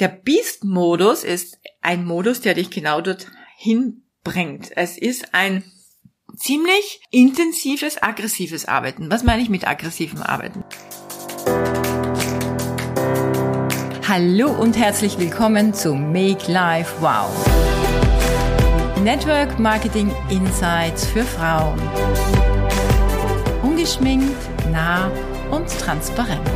Der Beast-Modus ist ein Modus, der dich genau dorthin bringt. Es ist ein ziemlich intensives, aggressives Arbeiten. Was meine ich mit aggressivem Arbeiten? Hallo und herzlich willkommen zu Make Life Wow. Network Marketing Insights für Frauen. Ungeschminkt, nah und transparent.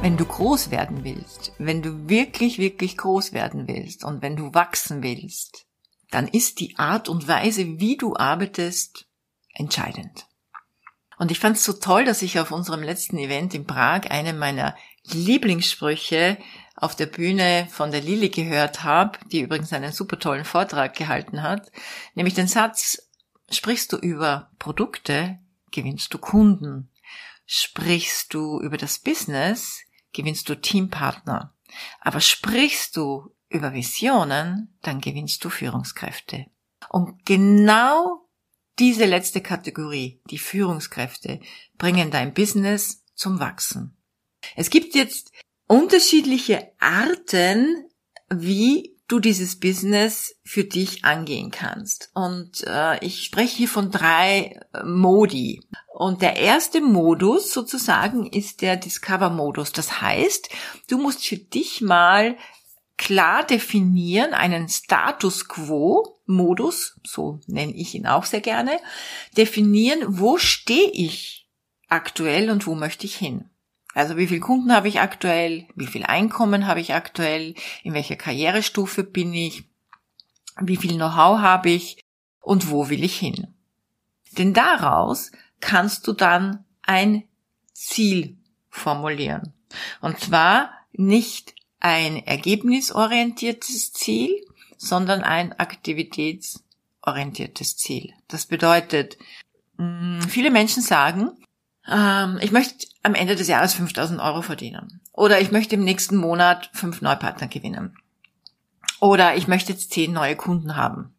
Wenn du groß werden willst, wenn du wirklich, wirklich groß werden willst und wenn du wachsen willst, dann ist die Art und Weise, wie du arbeitest, entscheidend. Und ich fand es so toll, dass ich auf unserem letzten Event in Prag eine meiner Lieblingssprüche auf der Bühne von der Lilly gehört habe, die übrigens einen super tollen Vortrag gehalten hat, nämlich den Satz, sprichst du über Produkte, gewinnst du Kunden. Sprichst du über das Business, gewinnst du Teampartner. Aber sprichst du über Visionen, dann gewinnst du Führungskräfte. Und genau diese letzte Kategorie, die Führungskräfte, bringen dein Business zum Wachsen. Es gibt jetzt unterschiedliche Arten, wie du dieses Business für dich angehen kannst. Und äh, ich spreche hier von drei äh, Modi. Und der erste Modus sozusagen ist der Discover-Modus. Das heißt, du musst für dich mal klar definieren, einen Status Quo-Modus, so nenne ich ihn auch sehr gerne, definieren, wo stehe ich aktuell und wo möchte ich hin. Also wie viel Kunden habe ich aktuell, wie viel Einkommen habe ich aktuell, in welcher Karrierestufe bin ich, wie viel Know-how habe ich und wo will ich hin. Denn daraus kannst du dann ein Ziel formulieren. Und zwar nicht ein ergebnisorientiertes Ziel, sondern ein aktivitätsorientiertes Ziel. Das bedeutet, mm, viele Menschen sagen, ähm, ich möchte am Ende des Jahres 5000 Euro verdienen. Oder ich möchte im nächsten Monat fünf Neupartner gewinnen. Oder ich möchte jetzt zehn neue Kunden haben.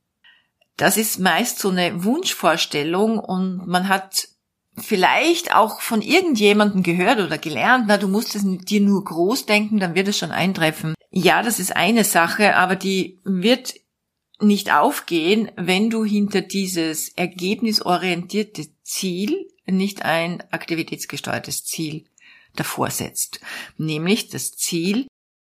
Das ist meist so eine Wunschvorstellung und man hat vielleicht auch von irgendjemandem gehört oder gelernt, na, du musst es dir nur groß denken, dann wird es schon eintreffen. Ja, das ist eine Sache, aber die wird nicht aufgehen, wenn du hinter dieses ergebnisorientierte Ziel nicht ein aktivitätsgesteuertes Ziel davor setzt. Nämlich das Ziel,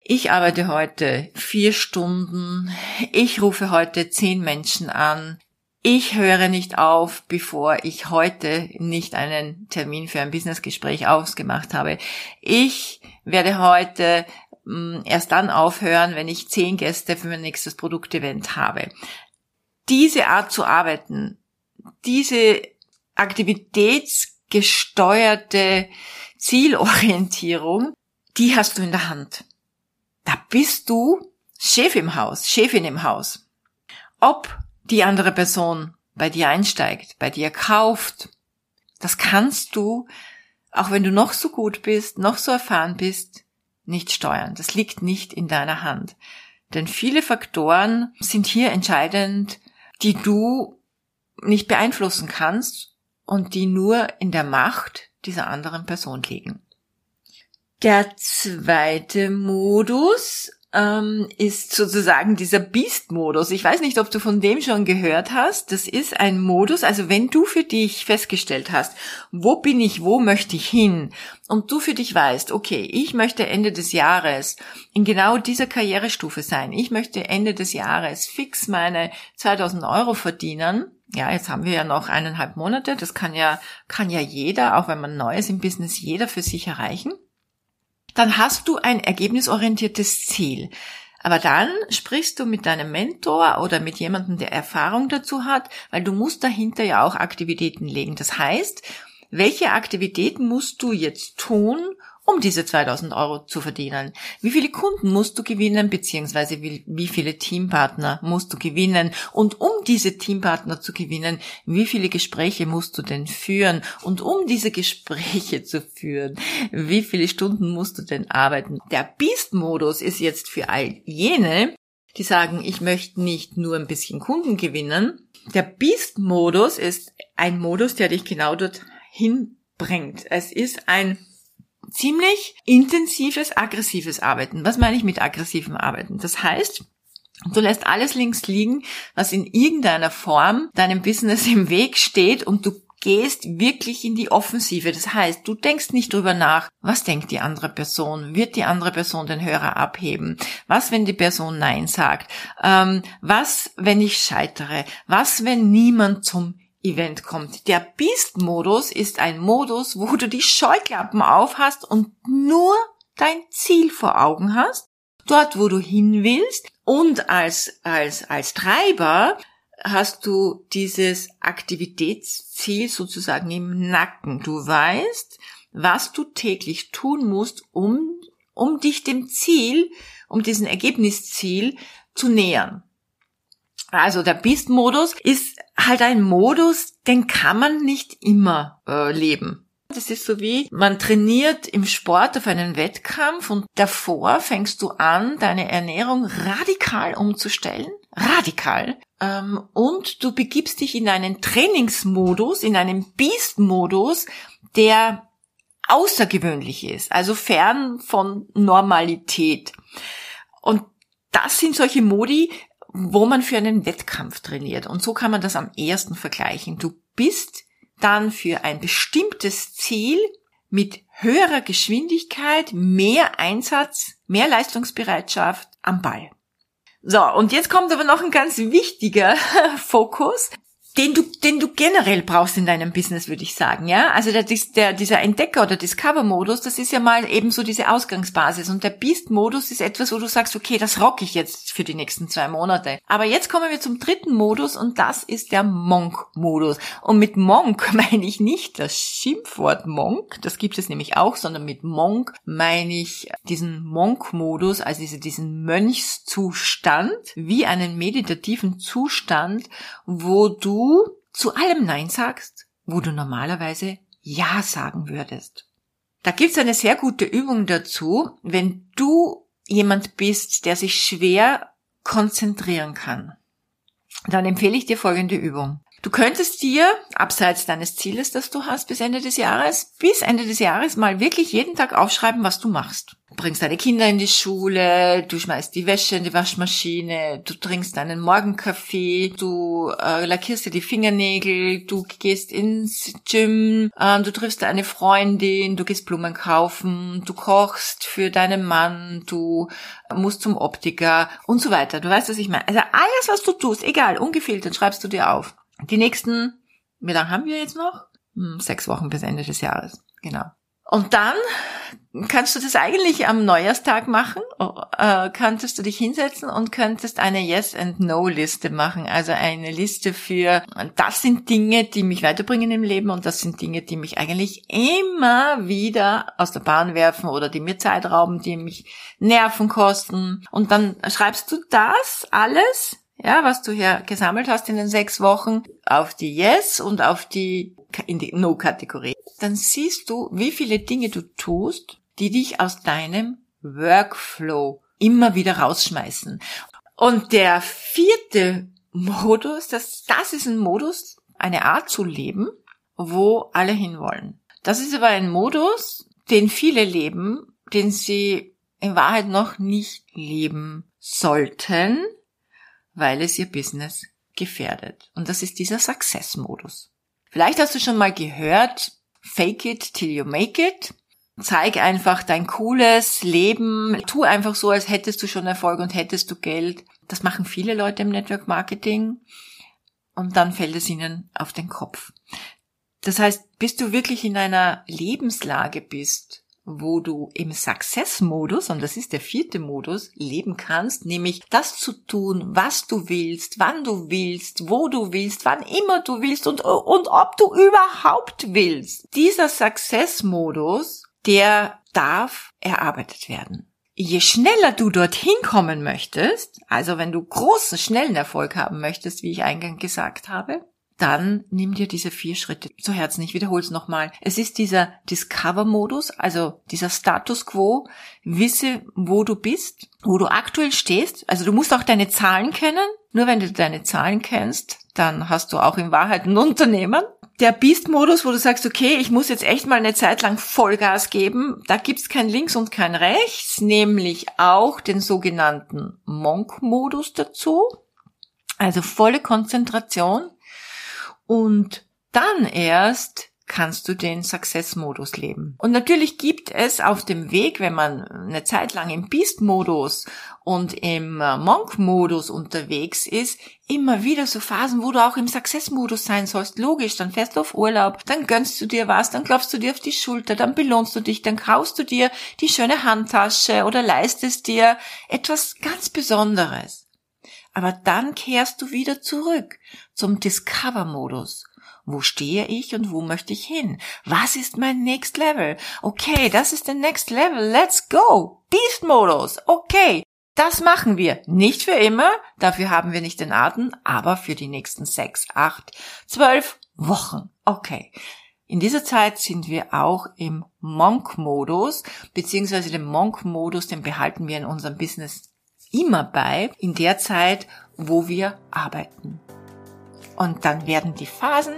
ich arbeite heute vier Stunden, ich rufe heute zehn Menschen an, ich höre nicht auf, bevor ich heute nicht einen Termin für ein Businessgespräch ausgemacht habe. Ich werde heute mh, hm, erst dann aufhören, wenn ich zehn Gäste für mein nächstes Produktevent habe. Diese Art zu arbeiten, diese aktivitätsgesteuerte Zielorientierung, die hast du in der Hand. Da bist du Chef im Haus, Chefin im Haus. Ob die andere Person bei dir einsteigt, bei dir kauft. Das kannst du, auch wenn du noch so gut bist, noch so erfahren bist, nicht steuern. Das liegt nicht in deiner Hand. Denn viele Faktoren sind hier entscheidend, die du nicht beeinflussen kannst und die nur in der Macht dieser anderen Person liegen. Der zweite Modus ähm, ist sozusagen dieser Beast-Modus. Ich weiß nicht, ob du von dem schon gehört hast. Das ist ein Modus, also wenn du für dich festgestellt hast, wo bin ich, wo möchte ich hin, und du für dich weißt, okay, ich möchte Ende des Jahres in genau dieser Karrierestufe sein. Ich möchte Ende des Jahres fix meine 2000 Euro verdienen. Ja, jetzt haben wir ja noch eineinhalb Monate. Das kann ja, kann ja jeder, auch wenn man neu ist im Business, jeder für sich erreichen dann hast du ein ergebnisorientiertes Ziel. Aber dann sprichst du mit deinem Mentor oder mit jemandem, der Erfahrung dazu hat, weil du musst dahinter ja auch Aktivitäten legen. Das heißt, welche Aktivitäten musst du jetzt tun, um diese 2000 Euro zu verdienen? Wie viele Kunden musst du gewinnen, beziehungsweise wie, viele Teampartner musst du gewinnen? Und um diese Teampartner zu gewinnen, wie viele Gespräche musst du denn führen? Und um diese Gespräche zu führen, wie viele Stunden musst du denn arbeiten? Der Beast-Modus ist jetzt für all jene, die sagen, ich möchte nicht nur ein bisschen Kunden gewinnen. Der Beast-Modus ist ein Modus, der dich genau dorthin bringt. Es ist ein ziemlich intensives, aggressives Arbeiten. Was meine ich mit aggressivem Arbeiten? Das heißt, Du lässt alles links liegen, was in irgendeiner Form deinem Business im Weg steht und du gehst wirklich in die Offensive. Das heißt, du denkst nicht drüber nach, was denkt die andere Person? Wird die andere Person den Hörer abheben? Was, wenn die Person Nein sagt? Ähm, was, wenn ich scheitere? Was, wenn niemand zum Event kommt? Der Beast-Modus ist ein Modus, wo du die Scheuklappen aufhast und nur dein Ziel vor Augen hast, dort, wo du hin willst und als, als, als Treiber hast du dieses Aktivitätsziel sozusagen im Nacken. Du weißt, was du täglich tun musst, um, um dich dem Ziel, um diesen Ergebnisziel zu nähern. Also der Beast-Modus ist halt ein Modus, den kann man nicht immer äh, leben. Das ist so wie, man trainiert im Sport auf einen Wettkampf und davor fängst du an, deine Ernährung radikal umzustellen. Radikal. Ähm, und du begibst dich in einen Trainingsmodus, in einen Beast-Modus, der außergewöhnlich ist, also fern von Normalität. Und das sind solche Modi, wo man für einen Wettkampf trainiert. Und so kann man das am ersten vergleichen. Du bist dann für ein bestimmtes Ziel mit höherer Geschwindigkeit, mehr Einsatz, mehr Leistungsbereitschaft am Ball. So, und jetzt kommt aber noch ein ganz wichtiger Fokus, den du, den du generell brauchst in deinem Business, würde ich sagen, ja. Also der, der, dieser Entdecker- oder Discover-Modus, das ist ja mal eben so diese Ausgangsbasis. Und der Beast-Modus ist etwas, wo du sagst, okay, das rock ich jetzt für die nächsten zwei Monate. Aber jetzt kommen wir zum dritten Modus und das ist der Monk-Modus. Und mit Monk meine ich nicht das Schimpfwort Monk, das gibt es nämlich auch, sondern mit Monk meine ich diesen Monk-Modus, also diesen Mönchszustand, wie einen meditativen Zustand, wo du zu allem Nein sagst, wo du normalerweise Ja sagen würdest. Da gibt's eine sehr gute Übung dazu, wenn du jemand bist, der sich schwer konzentrieren kann. Dann empfehle ich dir folgende Übung. Du könntest dir, abseits deines Zieles, das du hast bis Ende des Jahres, bis Ende des Jahres mal wirklich jeden Tag aufschreiben, was du machst. Du bringst deine Kinder in die Schule, du schmeißt die Wäsche in die Waschmaschine, du trinkst deinen Morgenkaffee, du äh, lackierst dir die Fingernägel, du gehst ins Gym, äh, du triffst eine Freundin, du gehst Blumen kaufen, du kochst für deinen Mann, du musst zum Optiker und so weiter. Du weißt, was ich meine. Also alles, was du tust, egal, ungefiltert, schreibst du dir auf. Die nächsten, wie lange haben wir jetzt noch? Hm, sechs Wochen bis Ende des Jahres. Genau. Und dann kannst du das eigentlich am Neujahrstag machen, äh, könntest du dich hinsetzen und könntest eine Yes and No Liste machen. Also eine Liste für, das sind Dinge, die mich weiterbringen im Leben und das sind Dinge, die mich eigentlich immer wieder aus der Bahn werfen oder die mir Zeit rauben, die mich Nerven kosten. Und dann schreibst du das alles ja, was du hier gesammelt hast in den sechs Wochen, auf die Yes und auf die, in die No-Kategorie. Dann siehst du, wie viele Dinge du tust, die dich aus deinem Workflow immer wieder rausschmeißen. Und der vierte Modus, das, das ist ein Modus, eine Art zu leben, wo alle hinwollen. Das ist aber ein Modus, den viele leben, den sie in Wahrheit noch nicht leben sollten, weil es ihr Business gefährdet. Und das ist dieser Success-Modus. Vielleicht hast du schon mal gehört, fake it till you make it. Zeig einfach dein cooles Leben. Tu einfach so, als hättest du schon Erfolg und hättest du Geld. Das machen viele Leute im Network Marketing. Und dann fällt es ihnen auf den Kopf. Das heißt, bis du wirklich in einer Lebenslage bist, wo du im Success-Modus, und das ist der vierte Modus, leben kannst, nämlich das zu tun, was du willst, wann du willst, wo du willst, wann immer du willst und, und ob du überhaupt willst. Dieser Success-Modus, der darf erarbeitet werden. Je schneller du dorthin kommen möchtest, also wenn du großen, schnellen Erfolg haben möchtest, wie ich eingangs gesagt habe, dann nimm dir diese vier Schritte zu Herzen. Ich wiederhole es nochmal. Es ist dieser Discover-Modus, also dieser Status Quo. Wisse, wo du bist, wo du aktuell stehst. Also du musst auch deine Zahlen kennen. Nur wenn du deine Zahlen kennst, dann hast du auch in Wahrheit ein Unternehmen. Der Beast-Modus, wo du sagst, okay, ich muss jetzt echt mal eine Zeit lang Vollgas geben, da gibt's kein Links und kein Rechts, nämlich auch den sogenannten Monk-Modus dazu. Also volle Konzentration. Und dann erst kannst du den Success-Modus leben. Und natürlich gibt es auf dem Weg, wenn man eine Zeit lang im Beast-Modus und im äh, Monk-Modus unterwegs ist, immer wieder so Phasen, wo du auch im Success-Modus sein sollst. Logisch, dann fährst du auf Urlaub, dann gönnst du dir was, dann klopfst du dir auf die Schulter, dann belohnst du dich, dann kaufst du dir die schöne Handtasche oder leistest dir etwas ganz Besonderes. Aber dann kehrst du wieder zurück zum Discover-Modus. Wo stehe ich und wo möchte ich hin? Was ist mein Next Level? Okay, das ist der Next Level. Let's go. Beast-Modus. Okay. Das machen wir. Nicht für immer. Dafür haben wir nicht den Atem, aber für die nächsten sechs, acht, zwölf Wochen. Okay. In dieser Zeit sind wir auch im Monk-Modus, beziehungsweise den Monk-Modus, den behalten wir in unserem Business immer bei in der Zeit, wo wir arbeiten. Und dann werden die Phasen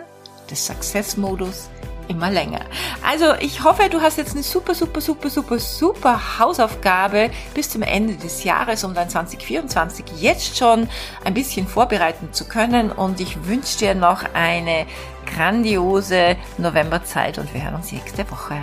des Success-Modus immer länger. Also ich hoffe, du hast jetzt eine super, super, super, super, super Hausaufgabe bis zum Ende des Jahres, um dein 2024 jetzt schon ein bisschen vorbereiten zu können. Und ich wünsche dir noch eine grandiose Novemberzeit und wir hören uns nächste Woche.